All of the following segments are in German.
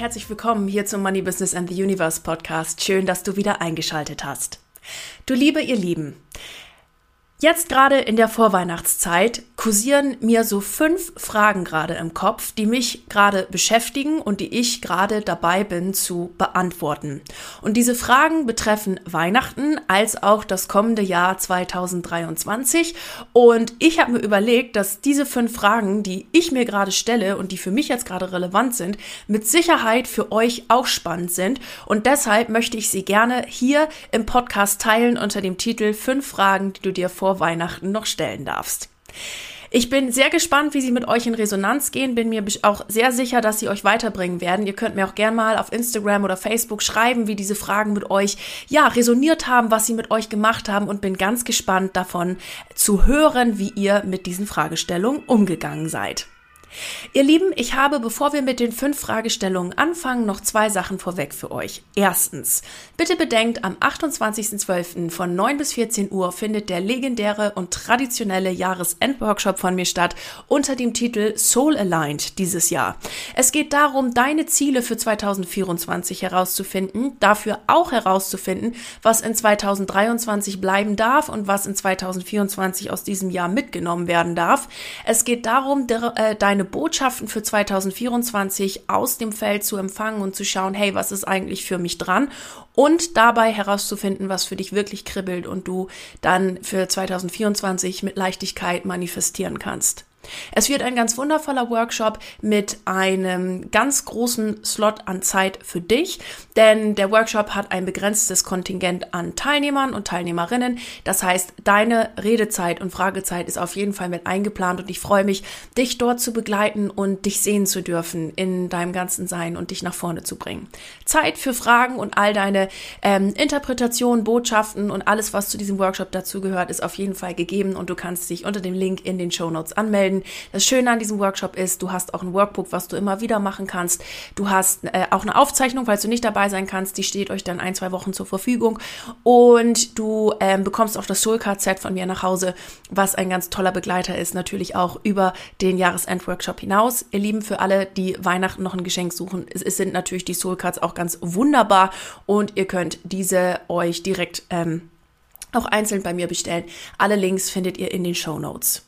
Herzlich willkommen hier zum Money Business and the Universe Podcast. Schön, dass du wieder eingeschaltet hast. Du Liebe, ihr Lieben, Jetzt gerade in der Vorweihnachtszeit kursieren mir so fünf Fragen gerade im Kopf, die mich gerade beschäftigen und die ich gerade dabei bin zu beantworten. Und diese Fragen betreffen Weihnachten als auch das kommende Jahr 2023. Und ich habe mir überlegt, dass diese fünf Fragen, die ich mir gerade stelle und die für mich jetzt gerade relevant sind, mit Sicherheit für euch auch spannend sind. Und deshalb möchte ich sie gerne hier im Podcast teilen unter dem Titel Fünf Fragen, die du dir vor Weihnachten noch stellen darfst. Ich bin sehr gespannt, wie sie mit euch in Resonanz gehen. Bin mir auch sehr sicher, dass sie euch weiterbringen werden. Ihr könnt mir auch gerne mal auf Instagram oder Facebook schreiben, wie diese Fragen mit euch, ja, resoniert haben, was sie mit euch gemacht haben und bin ganz gespannt davon zu hören, wie ihr mit diesen Fragestellungen umgegangen seid. Ihr Lieben, ich habe, bevor wir mit den fünf Fragestellungen anfangen, noch zwei Sachen vorweg für euch. Erstens, bitte bedenkt, am 28.12. von 9 bis 14 Uhr findet der legendäre und traditionelle Jahresendworkshop von mir statt unter dem Titel Soul Aligned dieses Jahr. Es geht darum, deine Ziele für 2024 herauszufinden, dafür auch herauszufinden, was in 2023 bleiben darf und was in 2024 aus diesem Jahr mitgenommen werden darf. Es geht darum, äh, deine deine Botschaften für 2024 aus dem Feld zu empfangen und zu schauen, hey, was ist eigentlich für mich dran? Und dabei herauszufinden, was für dich wirklich kribbelt und du dann für 2024 mit Leichtigkeit manifestieren kannst. Es wird ein ganz wundervoller Workshop mit einem ganz großen Slot an Zeit für dich, denn der Workshop hat ein begrenztes Kontingent an Teilnehmern und Teilnehmerinnen. Das heißt, deine Redezeit und Fragezeit ist auf jeden Fall mit eingeplant und ich freue mich, dich dort zu begleiten und dich sehen zu dürfen in deinem ganzen Sein und dich nach vorne zu bringen. Zeit für Fragen und all deine ähm, Interpretationen, Botschaften und alles, was zu diesem Workshop dazugehört, ist auf jeden Fall gegeben und du kannst dich unter dem Link in den Show Notes anmelden. Das Schöne an diesem Workshop ist, du hast auch ein Workbook, was du immer wieder machen kannst. Du hast äh, auch eine Aufzeichnung, falls du nicht dabei sein kannst. Die steht euch dann ein, zwei Wochen zur Verfügung. Und du ähm, bekommst auch das Soulcard-Set von mir nach Hause, was ein ganz toller Begleiter ist, natürlich auch über den Jahresend-Workshop hinaus. Ihr Lieben, für alle, die Weihnachten noch ein Geschenk suchen, es, es sind natürlich die Soulcards auch ganz wunderbar und ihr könnt diese euch direkt ähm, auch einzeln bei mir bestellen. Alle Links findet ihr in den Show Notes.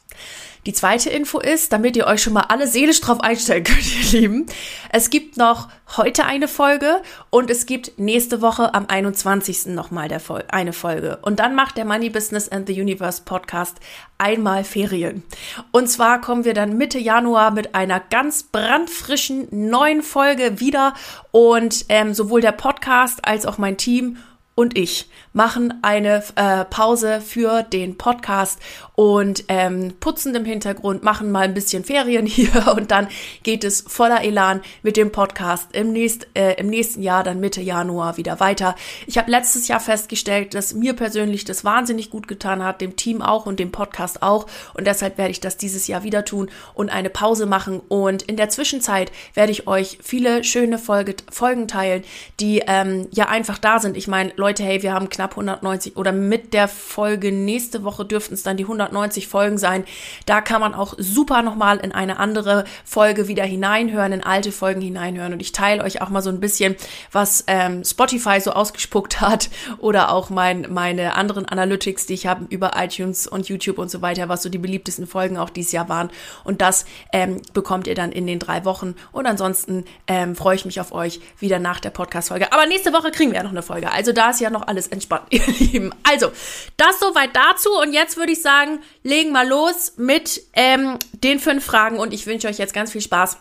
Die zweite Info ist, damit ihr euch schon mal alle seelisch drauf einstellen könnt, ihr Lieben. Es gibt noch heute eine Folge und es gibt nächste Woche am 21. nochmal eine Folge. Und dann macht der Money Business and the Universe Podcast einmal Ferien. Und zwar kommen wir dann Mitte Januar mit einer ganz brandfrischen neuen Folge wieder und ähm, sowohl der Podcast als auch mein Team und ich machen eine äh, Pause für den Podcast und ähm, putzen im Hintergrund, machen mal ein bisschen Ferien hier und dann geht es voller Elan mit dem Podcast im, nächst, äh, im nächsten Jahr, dann Mitte Januar wieder weiter. Ich habe letztes Jahr festgestellt, dass mir persönlich das wahnsinnig gut getan hat, dem Team auch und dem Podcast auch und deshalb werde ich das dieses Jahr wieder tun und eine Pause machen und in der Zwischenzeit werde ich euch viele schöne Folge, Folgen teilen, die ähm, ja einfach da sind. Ich meine, Leute, hey, wir haben knapp 190 oder mit der Folge nächste Woche dürften es dann die 190 Folgen sein. Da kann man auch super nochmal in eine andere Folge wieder hineinhören, in alte Folgen hineinhören. Und ich teile euch auch mal so ein bisschen, was ähm, Spotify so ausgespuckt hat oder auch mein, meine anderen Analytics, die ich habe über iTunes und YouTube und so weiter, was so die beliebtesten Folgen auch dieses Jahr waren. Und das ähm, bekommt ihr dann in den drei Wochen. Und ansonsten ähm, freue ich mich auf euch wieder nach der Podcast-Folge. Aber nächste Woche kriegen wir ja noch eine Folge. Also da ist ja noch alles entspannt, ihr Lieben. Also, das soweit dazu. Und jetzt würde ich sagen, legen wir los mit ähm, den fünf Fragen. Und ich wünsche euch jetzt ganz viel Spaß.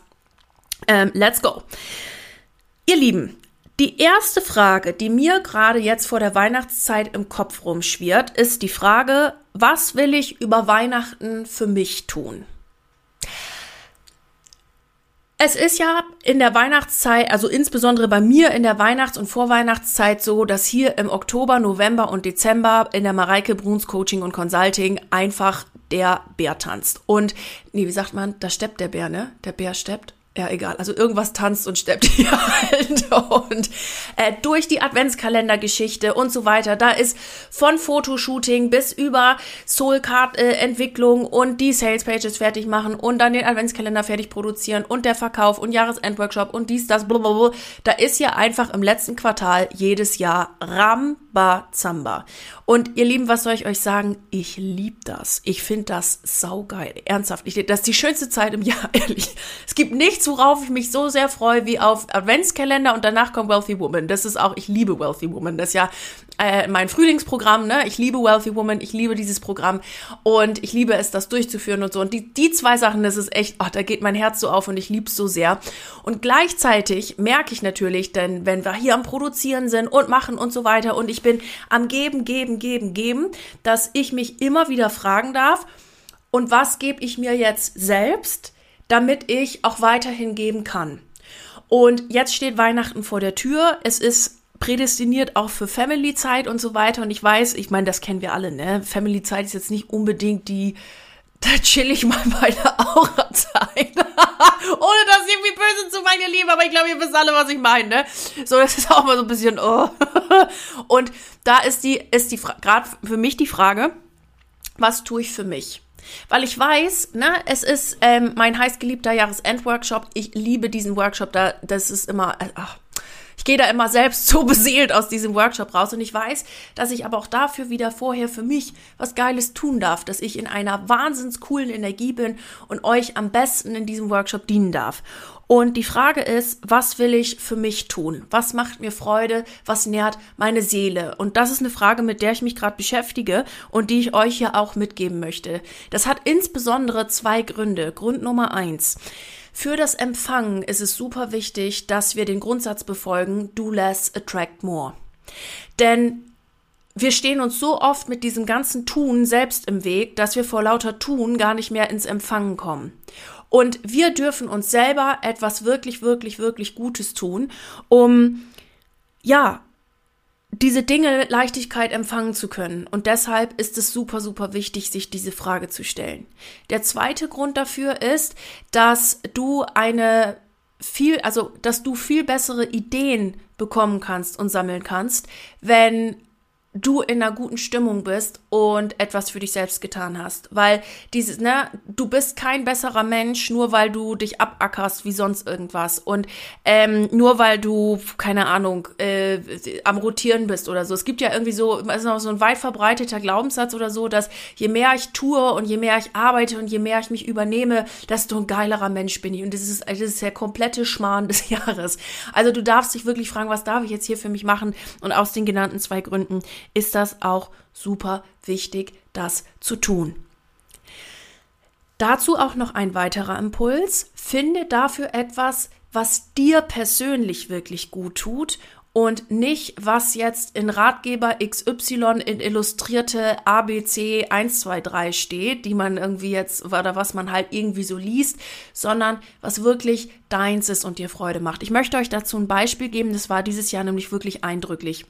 Ähm, let's go. Ihr Lieben, die erste Frage, die mir gerade jetzt vor der Weihnachtszeit im Kopf rumschwirrt, ist die Frage, was will ich über Weihnachten für mich tun? Es ist ja in der Weihnachtszeit, also insbesondere bei mir in der Weihnachts- und Vorweihnachtszeit so, dass hier im Oktober, November und Dezember in der Mareike Bruns Coaching und Consulting einfach der Bär tanzt. Und, nee, wie sagt man, da steppt der Bär, ne? Der Bär steppt ja, egal. Also irgendwas tanzt und steppt hier halt. Und äh, durch die Adventskalendergeschichte und so weiter. Da ist von Fotoshooting bis über Soulcard-Entwicklung und die Salespages fertig machen und dann den Adventskalender fertig produzieren und der Verkauf und Jahresendworkshop und dies, das, blablabla. Da ist ja einfach im letzten Quartal jedes Jahr Rambazamba. Und ihr Lieben, was soll ich euch sagen? Ich liebe das. Ich finde das saugeil. Ernsthaft. Ich, das ist die schönste Zeit im Jahr, ehrlich. Es gibt nichts, worauf ich mich so sehr freue wie auf Adventskalender und danach kommt Wealthy Woman. Das ist auch, ich liebe Wealthy Woman. Das ist ja äh, mein Frühlingsprogramm, ne? Ich liebe Wealthy Woman, ich liebe dieses Programm und ich liebe es, das durchzuführen und so. Und die, die zwei Sachen, das ist echt, ach, da geht mein Herz so auf und ich liebe es so sehr. Und gleichzeitig merke ich natürlich, denn wenn wir hier am Produzieren sind und machen und so weiter und ich bin am Geben, Geben, geben, geben, dass ich mich immer wieder fragen darf, und was gebe ich mir jetzt selbst, damit ich auch weiterhin geben kann. Und jetzt steht Weihnachten vor der Tür. Es ist prädestiniert auch für Family-Zeit und so weiter. Und ich weiß, ich meine, das kennen wir alle, ne? Family-Zeit ist jetzt nicht unbedingt die, da chill ich mal bei der Aura-Zeit. Ohne das irgendwie böse zu meinen, ihr Lieben, aber ich glaube, ihr wisst alle, was ich meine, ne? So, das ist auch mal so ein bisschen, oh. Und da ist die, ist die, gerade für mich die Frage, was tue ich für mich? Weil ich weiß, ne, es ist ähm, mein heißgeliebter Jahresendworkshop. Ich liebe diesen Workshop. Da, das ist immer, äh, ach, ich gehe da immer selbst so beseelt aus diesem Workshop raus und ich weiß, dass ich aber auch dafür wieder vorher für mich was Geiles tun darf, dass ich in einer wahnsinns coolen Energie bin und euch am besten in diesem Workshop dienen darf. Und die Frage ist, was will ich für mich tun? Was macht mir Freude? Was nährt meine Seele? Und das ist eine Frage, mit der ich mich gerade beschäftige und die ich euch hier auch mitgeben möchte. Das hat insbesondere zwei Gründe. Grund Nummer eins. Für das Empfangen ist es super wichtig, dass wir den Grundsatz befolgen, do less, attract more. Denn wir stehen uns so oft mit diesem ganzen Tun selbst im Weg, dass wir vor lauter Tun gar nicht mehr ins Empfangen kommen. Und wir dürfen uns selber etwas wirklich, wirklich, wirklich Gutes tun, um, ja, diese Dinge Leichtigkeit empfangen zu können. Und deshalb ist es super, super wichtig, sich diese Frage zu stellen. Der zweite Grund dafür ist, dass du eine viel, also, dass du viel bessere Ideen bekommen kannst und sammeln kannst, wenn du in einer guten Stimmung bist und etwas für dich selbst getan hast. Weil dieses, ne, du bist kein besserer Mensch, nur weil du dich abackerst wie sonst irgendwas. Und ähm, nur weil du, keine Ahnung, äh, am Rotieren bist oder so. Es gibt ja irgendwie so, ist noch so ein weit verbreiteter Glaubenssatz oder so, dass je mehr ich tue und je mehr ich arbeite und je mehr ich mich übernehme, desto ein geilerer Mensch bin ich. Und das ist, das ist der komplette Schmarrn des Jahres. Also du darfst dich wirklich fragen, was darf ich jetzt hier für mich machen? Und aus den genannten zwei Gründen ist das auch super wichtig, das zu tun. Dazu auch noch ein weiterer Impuls. Finde dafür etwas, was dir persönlich wirklich gut tut und nicht, was jetzt in Ratgeber XY in illustrierte ABC 123 steht, die man irgendwie jetzt oder was man halt irgendwie so liest, sondern was wirklich deins ist und dir Freude macht. Ich möchte euch dazu ein Beispiel geben, das war dieses Jahr nämlich wirklich eindrücklich.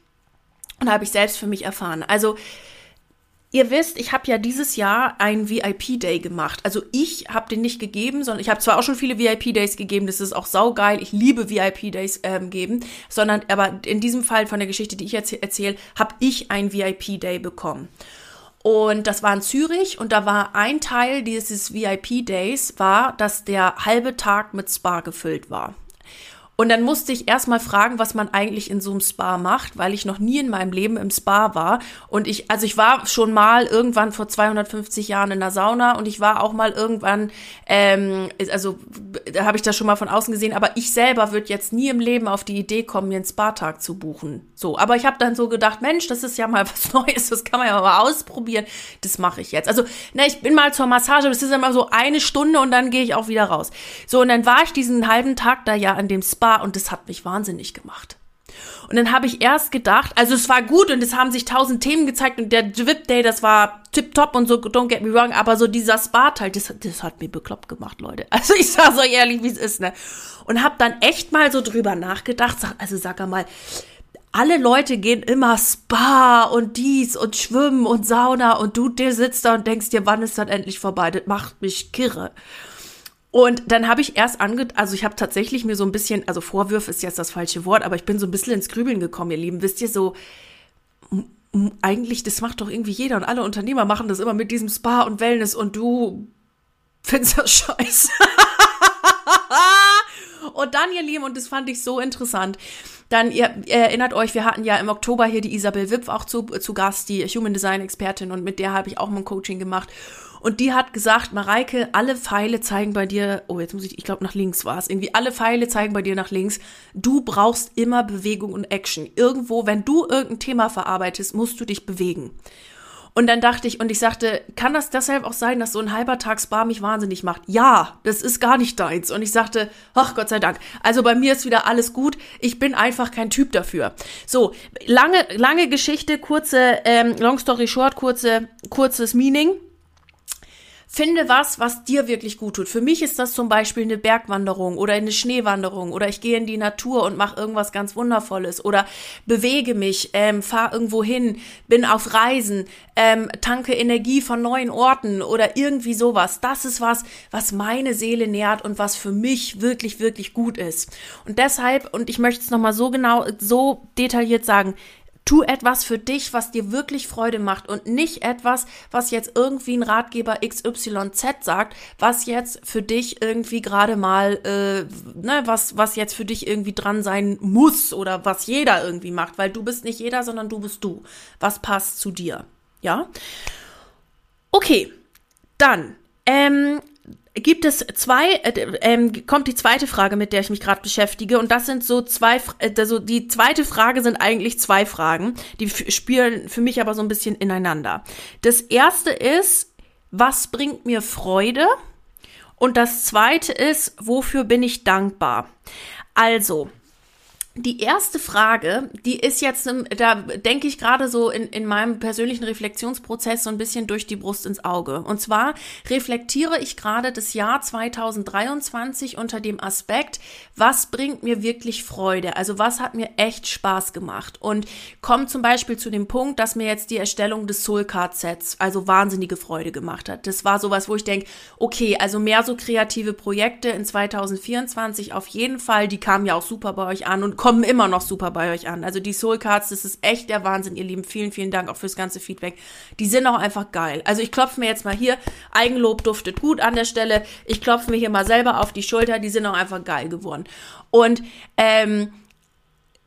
Und habe ich selbst für mich erfahren. Also, ihr wisst, ich habe ja dieses Jahr einen VIP-Day gemacht. Also ich habe den nicht gegeben, sondern ich habe zwar auch schon viele VIP-Days gegeben, das ist auch saugeil, ich liebe VIP-Days ähm, geben, sondern aber in diesem Fall von der Geschichte, die ich jetzt erzähle, habe ich einen VIP-Day bekommen. Und das war in Zürich und da war ein Teil dieses VIP-Days, war, dass der halbe Tag mit Spa gefüllt war. Und dann musste ich erstmal fragen, was man eigentlich in so einem Spa macht, weil ich noch nie in meinem Leben im Spa war. Und ich, also ich war schon mal irgendwann vor 250 Jahren in der Sauna und ich war auch mal irgendwann, ähm, also da habe ich das schon mal von außen gesehen, aber ich selber würde jetzt nie im Leben auf die Idee kommen, mir einen Spa-Tag zu buchen. So, aber ich habe dann so gedacht, Mensch, das ist ja mal was Neues, das kann man ja mal ausprobieren. Das mache ich jetzt. Also, ne, ich bin mal zur Massage, das ist immer so eine Stunde und dann gehe ich auch wieder raus. So, und dann war ich diesen halben Tag da ja an dem Spa und das hat mich wahnsinnig gemacht. Und dann habe ich erst gedacht, also es war gut und es haben sich tausend Themen gezeigt und der Drip Day, das war tipptopp und so, don't get me wrong, aber so dieser Spa-Teil, das, das hat mir bekloppt gemacht, Leute. Also ich sag so ehrlich, wie es ist, ne? Und habe dann echt mal so drüber nachgedacht, sag, also sag mal, alle Leute gehen immer Spa und dies und Schwimmen und Sauna und du dir sitzt da und denkst dir, wann ist das endlich vorbei? Das macht mich kirre. Und dann habe ich erst ange, also ich habe tatsächlich mir so ein bisschen, also Vorwürfe ist jetzt das falsche Wort, aber ich bin so ein bisschen ins Grübeln gekommen, ihr Lieben. Wisst ihr so, eigentlich, das macht doch irgendwie jeder und alle Unternehmer machen das immer mit diesem Spa und Wellness und du findest das scheiße. und dann, ihr Lieben, und das fand ich so interessant. Dann, ihr, ihr, erinnert euch, wir hatten ja im Oktober hier die Isabel Wipf auch zu, zu Gast, die Human Design Expertin, und mit der habe ich auch mal ein Coaching gemacht. Und die hat gesagt, Mareike, alle Pfeile zeigen bei dir, oh, jetzt muss ich, ich glaube, nach links war es. Irgendwie alle Pfeile zeigen bei dir nach links. Du brauchst immer Bewegung und Action. Irgendwo, wenn du irgendein Thema verarbeitest, musst du dich bewegen. Und dann dachte ich, und ich sagte, kann das deshalb auch sein, dass so ein halber Tag Spa mich wahnsinnig macht? Ja, das ist gar nicht deins. Und ich sagte, ach Gott sei Dank. Also bei mir ist wieder alles gut. Ich bin einfach kein Typ dafür. So, lange, lange Geschichte, kurze, ähm, long story short, kurze, kurzes Meaning. Finde was, was dir wirklich gut tut. Für mich ist das zum Beispiel eine Bergwanderung oder eine Schneewanderung oder ich gehe in die Natur und mache irgendwas ganz Wundervolles oder bewege mich, ähm, fahre irgendwo hin, bin auf Reisen, ähm, tanke Energie von neuen Orten oder irgendwie sowas. Das ist was, was meine Seele nährt und was für mich wirklich, wirklich gut ist. Und deshalb, und ich möchte es nochmal so genau, so detailliert sagen, Tu etwas für dich, was dir wirklich Freude macht und nicht etwas, was jetzt irgendwie ein Ratgeber XYZ sagt, was jetzt für dich irgendwie gerade mal, äh, ne, was, was jetzt für dich irgendwie dran sein muss oder was jeder irgendwie macht, weil du bist nicht jeder, sondern du bist du. Was passt zu dir? Ja? Okay, dann ähm, gibt es zwei, äh, ähm, kommt die zweite Frage, mit der ich mich gerade beschäftige. Und das sind so zwei, äh, also die zweite Frage sind eigentlich zwei Fragen, die spielen für mich aber so ein bisschen ineinander. Das erste ist, was bringt mir Freude? Und das zweite ist, wofür bin ich dankbar? Also, die erste Frage, die ist jetzt, da denke ich gerade so in, in meinem persönlichen Reflexionsprozess so ein bisschen durch die Brust ins Auge. Und zwar reflektiere ich gerade das Jahr 2023 unter dem Aspekt, was bringt mir wirklich Freude? Also was hat mir echt Spaß gemacht? Und komme zum Beispiel zu dem Punkt, dass mir jetzt die Erstellung des Soul Card Sets also wahnsinnige Freude gemacht hat. Das war sowas, wo ich denke, okay, also mehr so kreative Projekte in 2024 auf jeden Fall. Die kamen ja auch super bei euch an und kommen immer noch super bei euch an. Also die Soul Cards, das ist echt der Wahnsinn, ihr Lieben. Vielen, vielen Dank auch fürs ganze Feedback. Die sind auch einfach geil. Also ich klopfe mir jetzt mal hier, Eigenlob duftet gut an der Stelle. Ich klopfe mir hier mal selber auf die Schulter, die sind auch einfach geil geworden. Und ähm,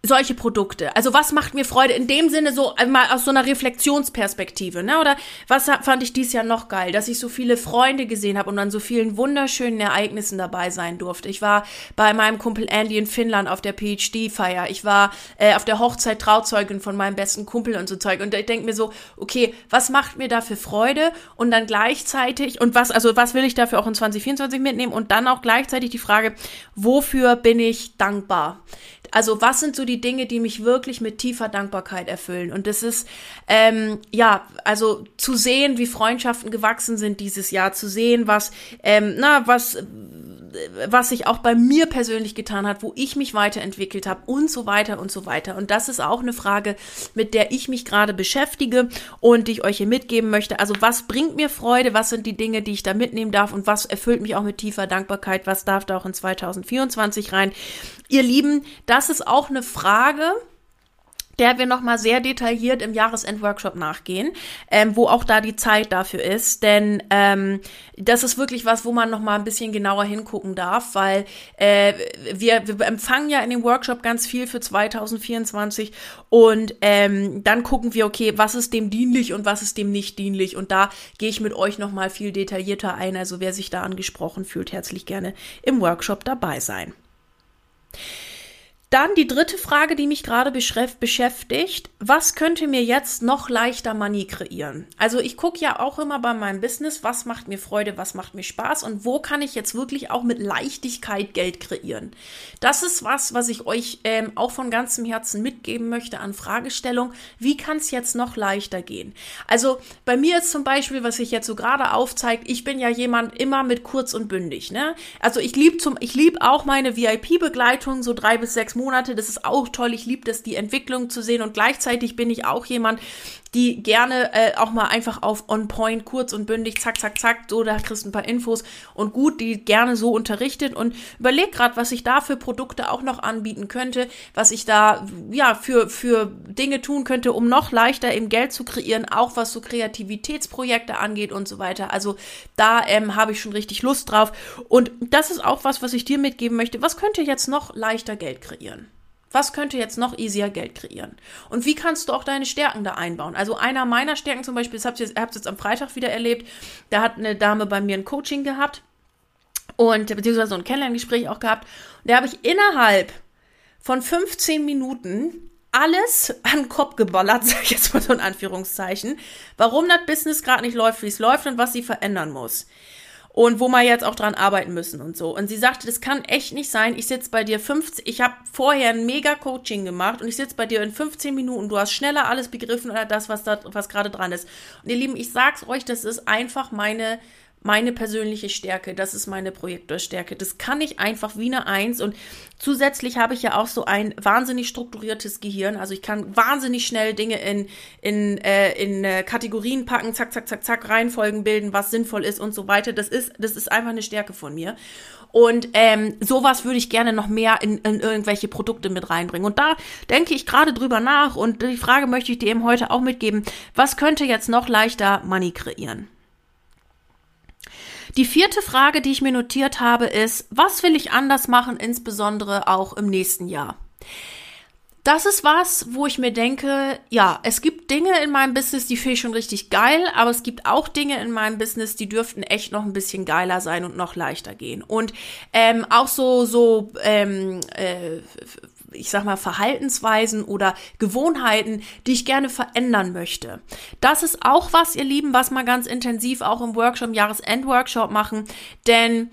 solche Produkte. Also was macht mir Freude in dem Sinne so mal aus so einer Reflexionsperspektive, ne? Oder was fand ich dies Jahr noch geil, dass ich so viele Freunde gesehen habe und an so vielen wunderschönen Ereignissen dabei sein durfte. Ich war bei meinem Kumpel Andy in Finnland auf der PhD-Feier. Ich war äh, auf der Hochzeit Trauzeugin von meinem besten Kumpel und so Zeug. Und ich denke mir so, okay, was macht mir dafür Freude? Und dann gleichzeitig und was, also was will ich dafür auch in 2024 mitnehmen? Und dann auch gleichzeitig die Frage, wofür bin ich dankbar? Also was sind so die Dinge, die mich wirklich mit tiefer Dankbarkeit erfüllen? Und das ist, ähm, ja, also zu sehen, wie Freundschaften gewachsen sind dieses Jahr, zu sehen, was, ähm, na, was was sich auch bei mir persönlich getan hat, wo ich mich weiterentwickelt habe und so weiter und so weiter. Und das ist auch eine Frage, mit der ich mich gerade beschäftige und die ich euch hier mitgeben möchte. Also was bringt mir Freude? Was sind die Dinge, die ich da mitnehmen darf? Und was erfüllt mich auch mit tiefer Dankbarkeit? Was darf da auch in 2024 rein? Ihr Lieben, das ist auch eine Frage, der wir nochmal sehr detailliert im Jahresendworkshop nachgehen, ähm, wo auch da die Zeit dafür ist. Denn ähm, das ist wirklich was, wo man nochmal ein bisschen genauer hingucken darf, weil äh, wir, wir empfangen ja in dem Workshop ganz viel für 2024 und ähm, dann gucken wir, okay, was ist dem dienlich und was ist dem nicht dienlich. Und da gehe ich mit euch nochmal viel detaillierter ein. Also wer sich da angesprochen fühlt, herzlich gerne im Workshop dabei sein. Dann die dritte Frage, die mich gerade beschäftigt. Was könnte mir jetzt noch leichter Money kreieren? Also ich gucke ja auch immer bei meinem Business, was macht mir Freude, was macht mir Spaß und wo kann ich jetzt wirklich auch mit Leichtigkeit Geld kreieren? Das ist was, was ich euch ähm, auch von ganzem Herzen mitgeben möchte an Fragestellung. Wie kann es jetzt noch leichter gehen? Also bei mir ist zum Beispiel, was sich jetzt so gerade aufzeigt, ich bin ja jemand immer mit kurz und bündig. Ne? Also ich liebe zum, ich liebe auch meine VIP-Begleitung, so drei bis sechs Monate Monate. Das ist auch toll. Ich liebe das, die Entwicklung zu sehen. Und gleichzeitig bin ich auch jemand, die gerne äh, auch mal einfach auf on point, kurz und bündig, zack, zack, zack, so, da kriegst du ein paar Infos und gut, die gerne so unterrichtet und überleg gerade, was ich da für Produkte auch noch anbieten könnte, was ich da, ja, für, für Dinge tun könnte, um noch leichter eben Geld zu kreieren, auch was so Kreativitätsprojekte angeht und so weiter. Also da ähm, habe ich schon richtig Lust drauf und das ist auch was, was ich dir mitgeben möchte. Was könnte jetzt noch leichter Geld kreieren? Was könnte jetzt noch easier Geld kreieren? Und wie kannst du auch deine Stärken da einbauen? Also einer meiner Stärken zum Beispiel, das habt ihr jetzt, habt jetzt am Freitag wieder erlebt, da hat eine Dame bei mir ein Coaching gehabt und beziehungsweise so ein Kennenlerngespräch auch gehabt. Und da habe ich innerhalb von 15 Minuten alles an den Kopf geballert, sag ich jetzt mal so in Anführungszeichen, warum das Business gerade nicht läuft, wie es läuft und was sie verändern muss und wo wir jetzt auch dran arbeiten müssen und so. Und sie sagte, das kann echt nicht sein. Ich sitze bei dir 15, ich habe vorher ein mega Coaching gemacht und ich sitze bei dir in 15 Minuten. Du hast schneller alles begriffen oder das, was da, was gerade dran ist. Und ihr Lieben, ich sag's euch, das ist einfach meine meine persönliche Stärke, das ist meine Projektorstärke. Das kann ich einfach wie eine Eins und zusätzlich habe ich ja auch so ein wahnsinnig strukturiertes Gehirn. Also ich kann wahnsinnig schnell Dinge in, in, äh, in äh, Kategorien packen, zack, zack, zack, zack, Reihenfolgen bilden, was sinnvoll ist und so weiter. Das ist, das ist einfach eine Stärke von mir. Und ähm, sowas würde ich gerne noch mehr in, in irgendwelche Produkte mit reinbringen. Und da denke ich gerade drüber nach und die Frage möchte ich dir eben heute auch mitgeben. Was könnte jetzt noch leichter Money kreieren? Die vierte Frage, die ich mir notiert habe, ist, was will ich anders machen, insbesondere auch im nächsten Jahr? Das ist was, wo ich mir denke, ja, es gibt Dinge in meinem Business, die finde ich schon richtig geil, aber es gibt auch Dinge in meinem Business, die dürften echt noch ein bisschen geiler sein und noch leichter gehen. Und ähm, auch so, so ähm, äh, ich sag mal, Verhaltensweisen oder Gewohnheiten, die ich gerne verändern möchte. Das ist auch was, ihr Lieben, was wir ganz intensiv auch im Workshop, Jahresend-Workshop machen, denn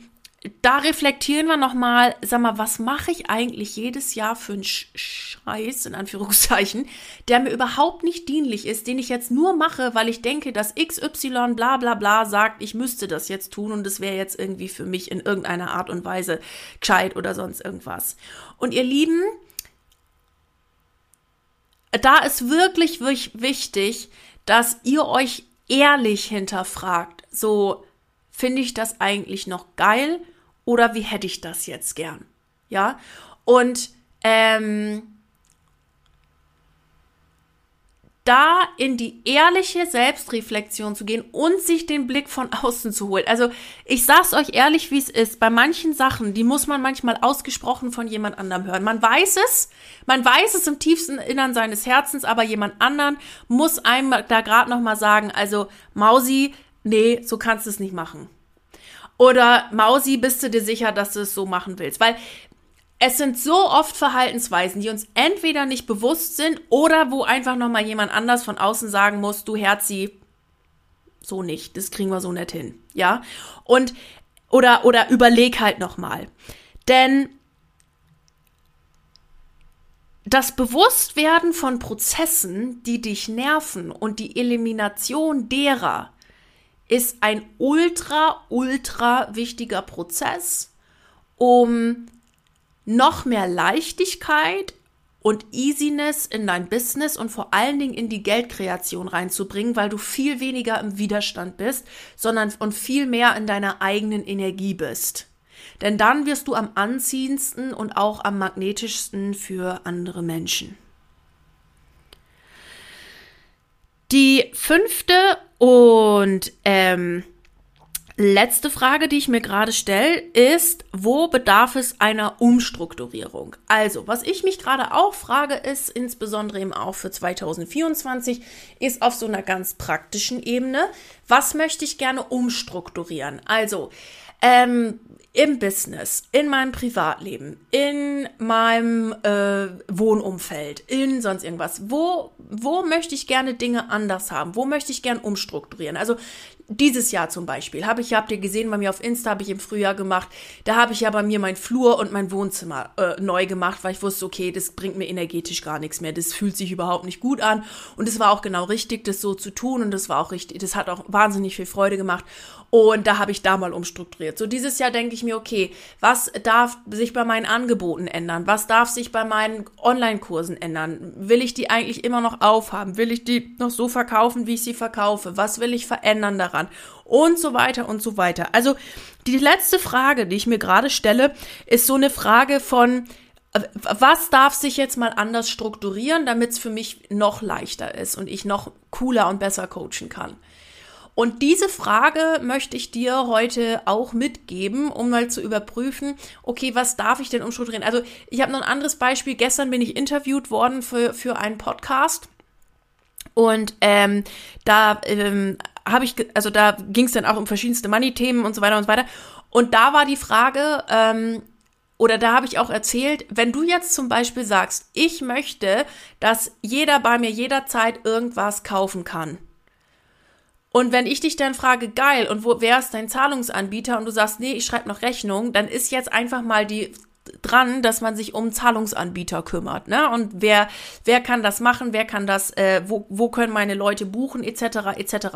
da reflektieren wir nochmal, sag mal, was mache ich eigentlich jedes Jahr für einen Scheiß, in Anführungszeichen, der mir überhaupt nicht dienlich ist, den ich jetzt nur mache, weil ich denke, dass XY bla bla bla sagt, ich müsste das jetzt tun und es wäre jetzt irgendwie für mich in irgendeiner Art und Weise gescheit oder sonst irgendwas. Und ihr Lieben, da ist wirklich, wichtig, dass ihr euch ehrlich hinterfragt. So, finde ich das eigentlich noch geil oder wie hätte ich das jetzt gern? Ja, und ähm, da in die ehrliche Selbstreflexion zu gehen und sich den Blick von außen zu holen. Also ich sag's euch ehrlich, wie es ist. Bei manchen Sachen, die muss man manchmal ausgesprochen von jemand anderem hören. Man weiß es, man weiß es im tiefsten Innern seines Herzens, aber jemand anderen muss einem da gerade noch mal sagen, also Mausi, nee, so kannst du es nicht machen. Oder Mausi, bist du dir sicher, dass du es so machen willst? Weil es sind so oft Verhaltensweisen, die uns entweder nicht bewusst sind oder wo einfach nochmal jemand anders von außen sagen muss, du Herzi, so nicht, das kriegen wir so nicht hin, ja? Und, oder, oder überleg halt nochmal. Denn das Bewusstwerden von Prozessen, die dich nerven und die Elimination derer ist ein ultra, ultra wichtiger Prozess, um noch mehr Leichtigkeit und Easiness in dein Business und vor allen Dingen in die Geldkreation reinzubringen, weil du viel weniger im Widerstand bist, sondern und viel mehr in deiner eigenen Energie bist. Denn dann wirst du am anziehendsten und auch am magnetischsten für andere Menschen. Die fünfte und ähm, Letzte Frage, die ich mir gerade stelle, ist, wo bedarf es einer Umstrukturierung? Also, was ich mich gerade auch frage, ist, insbesondere eben auch für 2024, ist auf so einer ganz praktischen Ebene, was möchte ich gerne umstrukturieren? Also, ähm, im Business, in meinem Privatleben, in meinem äh, Wohnumfeld, in sonst irgendwas. Wo, wo möchte ich gerne Dinge anders haben? Wo möchte ich gerne umstrukturieren? Also dieses Jahr zum Beispiel habe ich, habt ihr gesehen, bei mir auf Insta habe ich im Frühjahr gemacht, da habe ich ja bei mir mein Flur und mein Wohnzimmer äh, neu gemacht, weil ich wusste, okay, das bringt mir energetisch gar nichts mehr, das fühlt sich überhaupt nicht gut an und es war auch genau richtig, das so zu tun und das war auch richtig, das hat auch wahnsinnig viel Freude gemacht und da habe ich da mal umstrukturiert. So dieses Jahr denke ich mir, okay, was darf sich bei meinen Angeboten ändern? Was darf sich bei meinen Online-Kursen ändern? Will ich die eigentlich immer noch aufhaben? Will ich die noch so verkaufen, wie ich sie verkaufe? Was will ich verändern daran? Und so weiter und so weiter. Also die letzte Frage, die ich mir gerade stelle, ist so eine Frage von, was darf sich jetzt mal anders strukturieren, damit es für mich noch leichter ist und ich noch cooler und besser coachen kann? Und diese Frage möchte ich dir heute auch mitgeben, um mal zu überprüfen, okay, was darf ich denn umstrukturieren? Also ich habe noch ein anderes Beispiel. Gestern bin ich interviewt worden für, für einen Podcast. Und ähm, da ähm, habe ich, also da ging es dann auch um verschiedenste Money-Themen und so weiter und so weiter. Und da war die Frage, ähm, oder da habe ich auch erzählt, wenn du jetzt zum Beispiel sagst, ich möchte, dass jeder bei mir jederzeit irgendwas kaufen kann und wenn ich dich dann frage, geil, und wo, wer ist dein Zahlungsanbieter? Und du sagst, nee, ich schreibe noch Rechnung, dann ist jetzt einfach mal die dran, dass man sich um Zahlungsanbieter kümmert, ne? Und wer wer kann das machen, wer kann das, äh, wo wo können meine Leute buchen, etc. etc.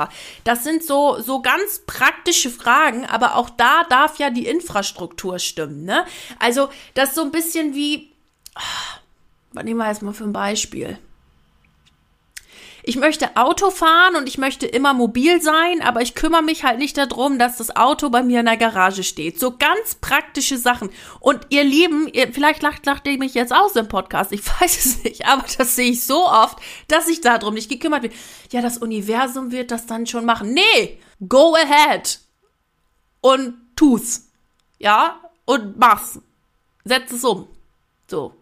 Das sind so so ganz praktische Fragen, aber auch da darf ja die Infrastruktur stimmen, ne? Also das ist so ein bisschen wie, was nehmen wir jetzt mal für ein Beispiel? Ich möchte Auto fahren und ich möchte immer mobil sein, aber ich kümmere mich halt nicht darum, dass das Auto bei mir in der Garage steht. So ganz praktische Sachen. Und ihr Lieben, ihr, vielleicht lacht, lacht ihr mich jetzt aus im Podcast, ich weiß es nicht, aber das sehe ich so oft, dass ich darum nicht gekümmert bin. Ja, das Universum wird das dann schon machen. Nee, go ahead und tu's. Ja, und mach's. Setz es um. So.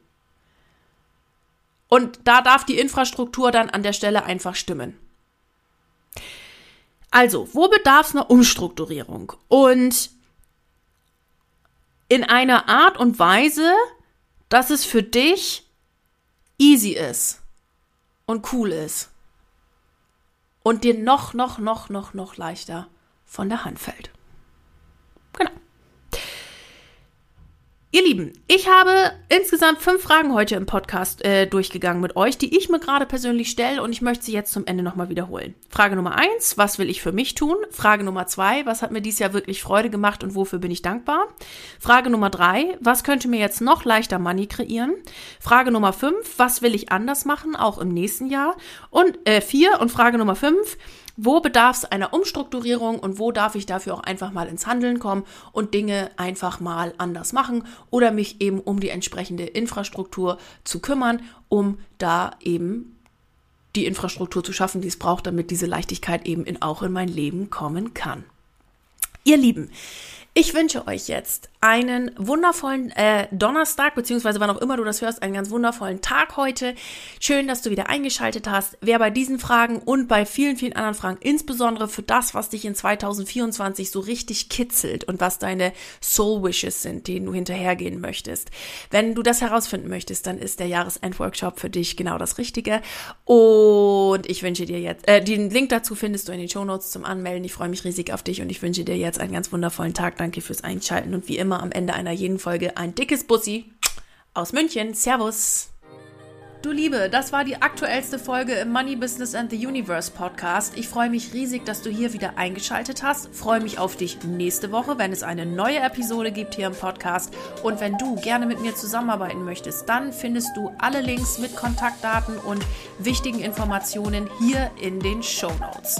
Und da darf die Infrastruktur dann an der Stelle einfach stimmen. Also, wo bedarf es einer Umstrukturierung? Und in einer Art und Weise, dass es für dich easy ist und cool ist. Und dir noch, noch, noch, noch, noch leichter von der Hand fällt. Genau. Ihr Lieben, ich habe insgesamt fünf Fragen heute im Podcast äh, durchgegangen mit euch, die ich mir gerade persönlich stelle und ich möchte sie jetzt zum Ende nochmal wiederholen. Frage Nummer eins, was will ich für mich tun? Frage Nummer zwei, was hat mir dieses Jahr wirklich Freude gemacht und wofür bin ich dankbar? Frage Nummer drei, was könnte mir jetzt noch leichter Money kreieren? Frage Nummer fünf, was will ich anders machen, auch im nächsten Jahr? Und äh, vier und Frage Nummer fünf, wo bedarf es einer Umstrukturierung und wo darf ich dafür auch einfach mal ins Handeln kommen und Dinge einfach mal anders machen oder mich eben um die entsprechende Infrastruktur zu kümmern, um da eben die Infrastruktur zu schaffen, die es braucht, damit diese Leichtigkeit eben in, auch in mein Leben kommen kann. Ihr Lieben, ich wünsche euch jetzt einen wundervollen äh, Donnerstag, beziehungsweise wann auch immer du das hörst, einen ganz wundervollen Tag heute. Schön, dass du wieder eingeschaltet hast. Wer bei diesen Fragen und bei vielen, vielen anderen Fragen, insbesondere für das, was dich in 2024 so richtig kitzelt und was deine Soul Wishes sind, denen du hinterhergehen möchtest. Wenn du das herausfinden möchtest, dann ist der Jahresendworkshop für dich genau das Richtige. Und ich wünsche dir jetzt, äh, den Link dazu findest du in den Show Notes zum Anmelden. Ich freue mich riesig auf dich und ich wünsche dir jetzt einen ganz wundervollen Tag. Danke fürs Einschalten und wie immer am Ende einer jeden Folge ein dickes Bussi aus München. Servus! Du Liebe, das war die aktuellste Folge im Money Business and the Universe Podcast. Ich freue mich riesig, dass du hier wieder eingeschaltet hast. Freue mich auf dich nächste Woche, wenn es eine neue Episode gibt hier im Podcast. Und wenn du gerne mit mir zusammenarbeiten möchtest, dann findest du alle Links mit Kontaktdaten und wichtigen Informationen hier in den Show Notes.